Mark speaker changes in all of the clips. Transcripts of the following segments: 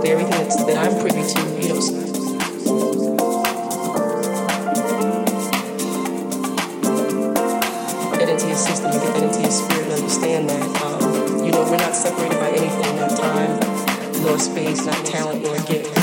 Speaker 1: hopefully everything that's, that I'm privy to, you know, system get into your spirit and understand that, um, you know, we're not separated by anything, not time, nor space, not talent, nor gift.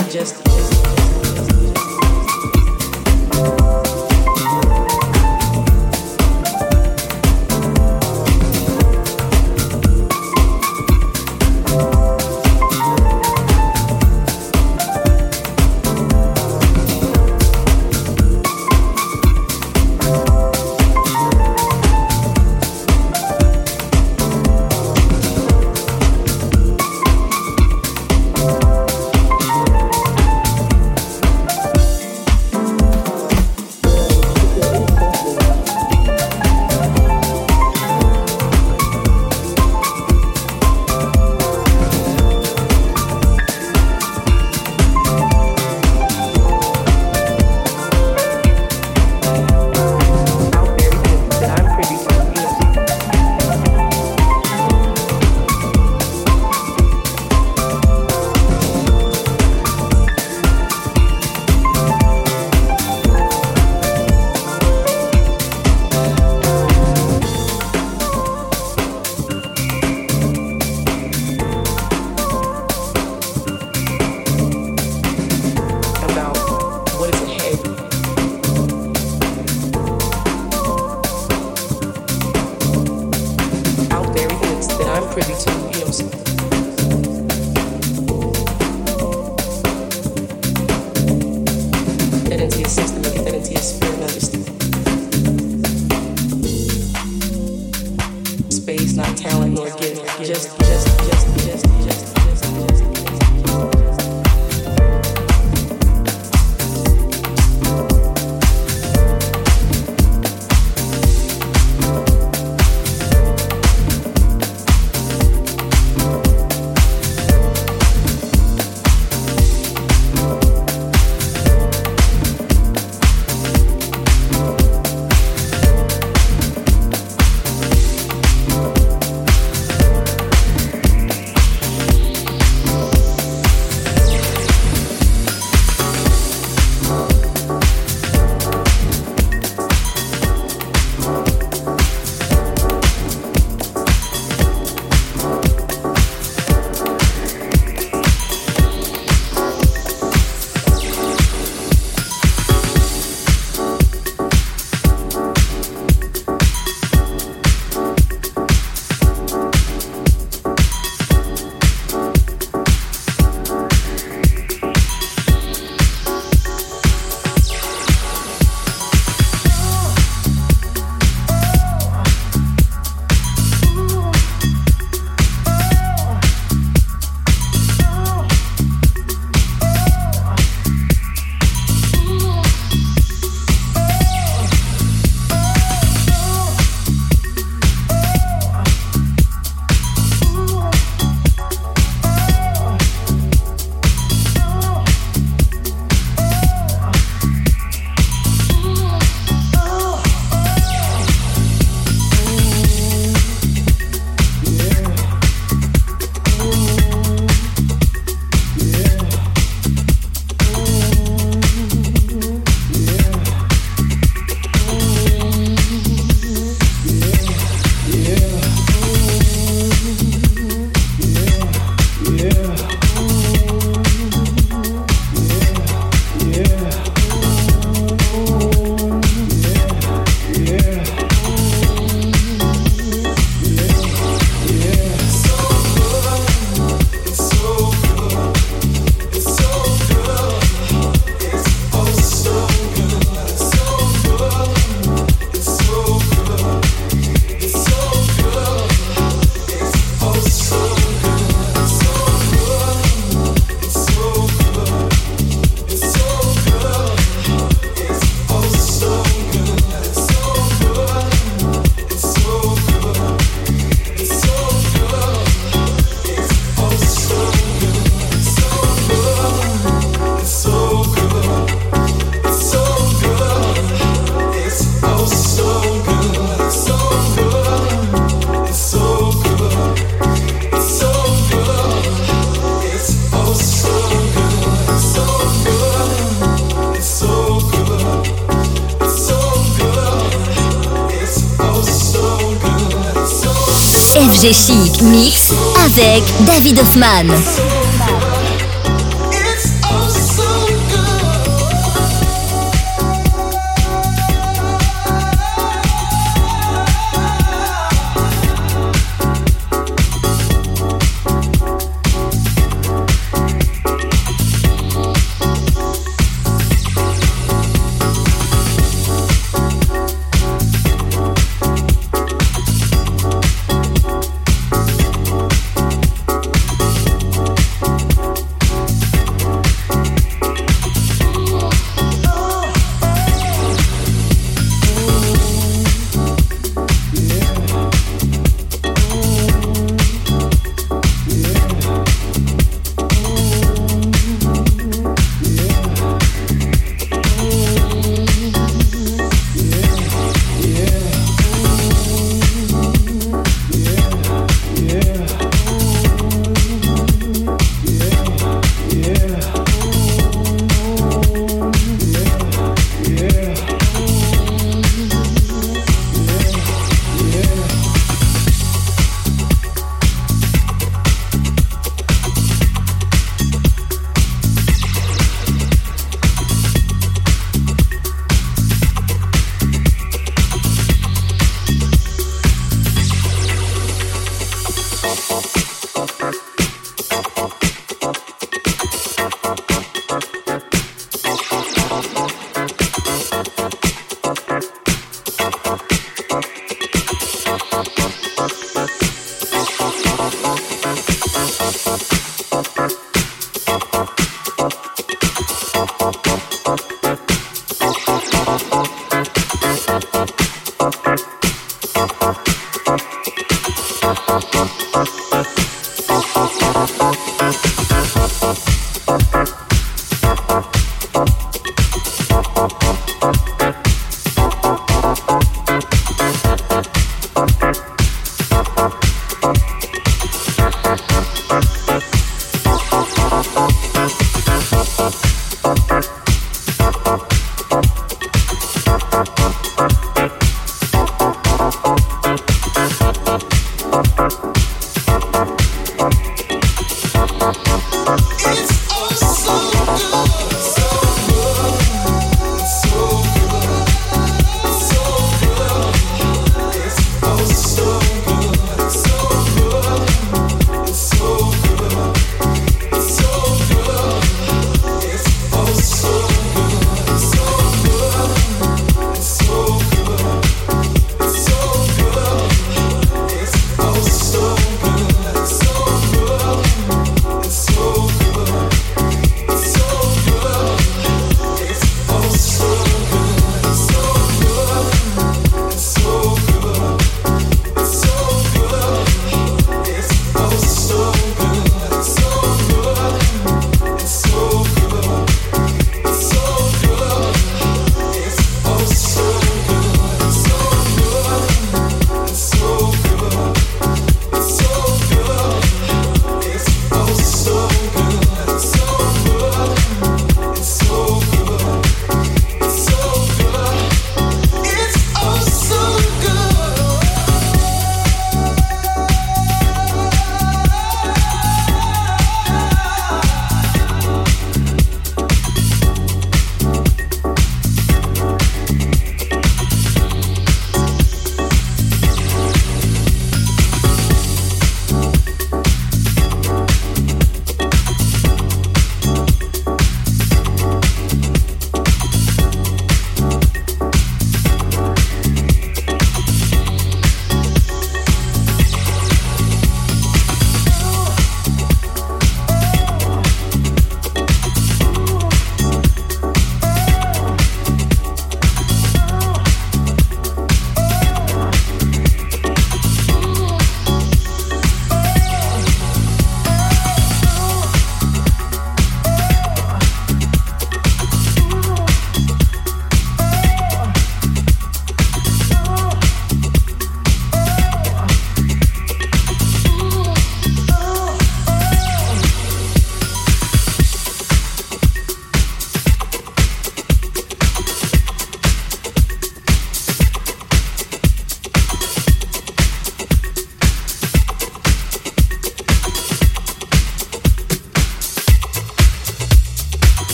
Speaker 2: David Hoffman.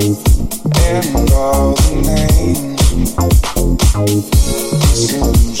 Speaker 3: and all the names. Seems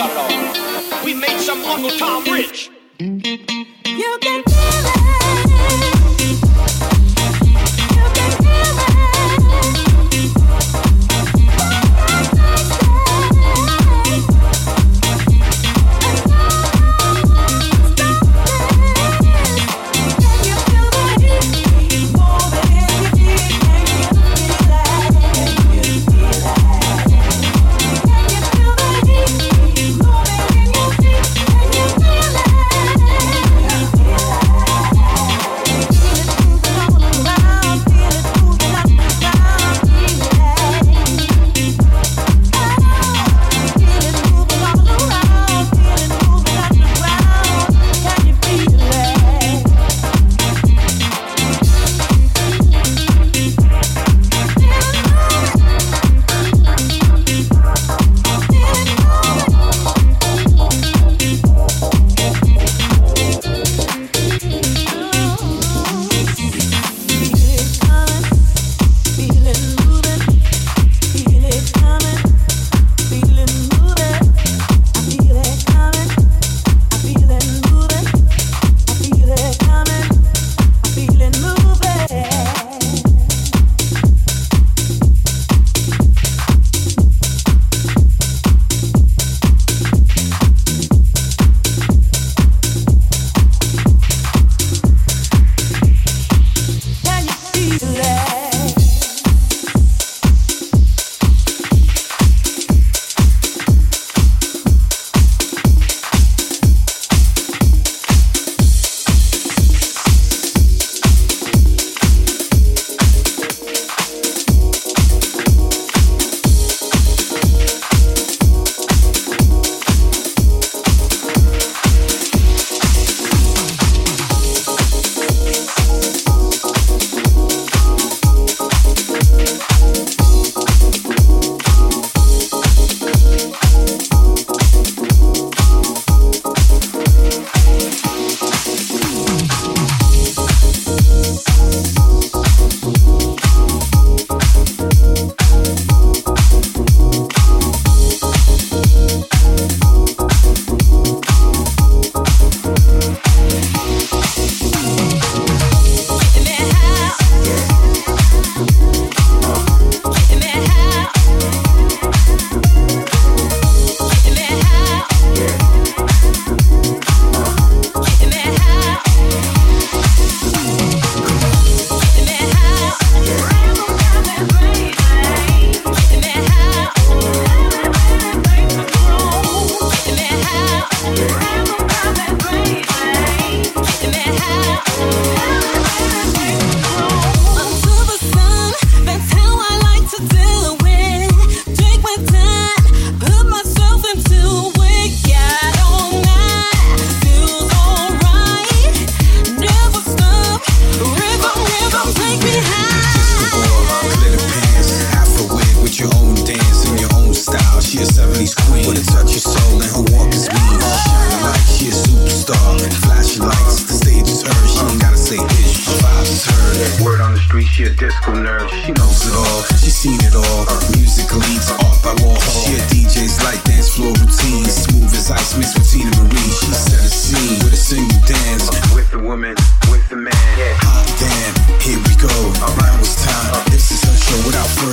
Speaker 4: got it all. We made some Uncle Tom rich. You
Speaker 5: can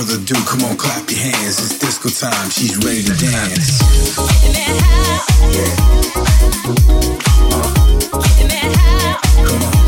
Speaker 3: further ado, come on, clap your hands. It's disco time. She's ready to dance. In that house. Yeah. Uh. In. Come on.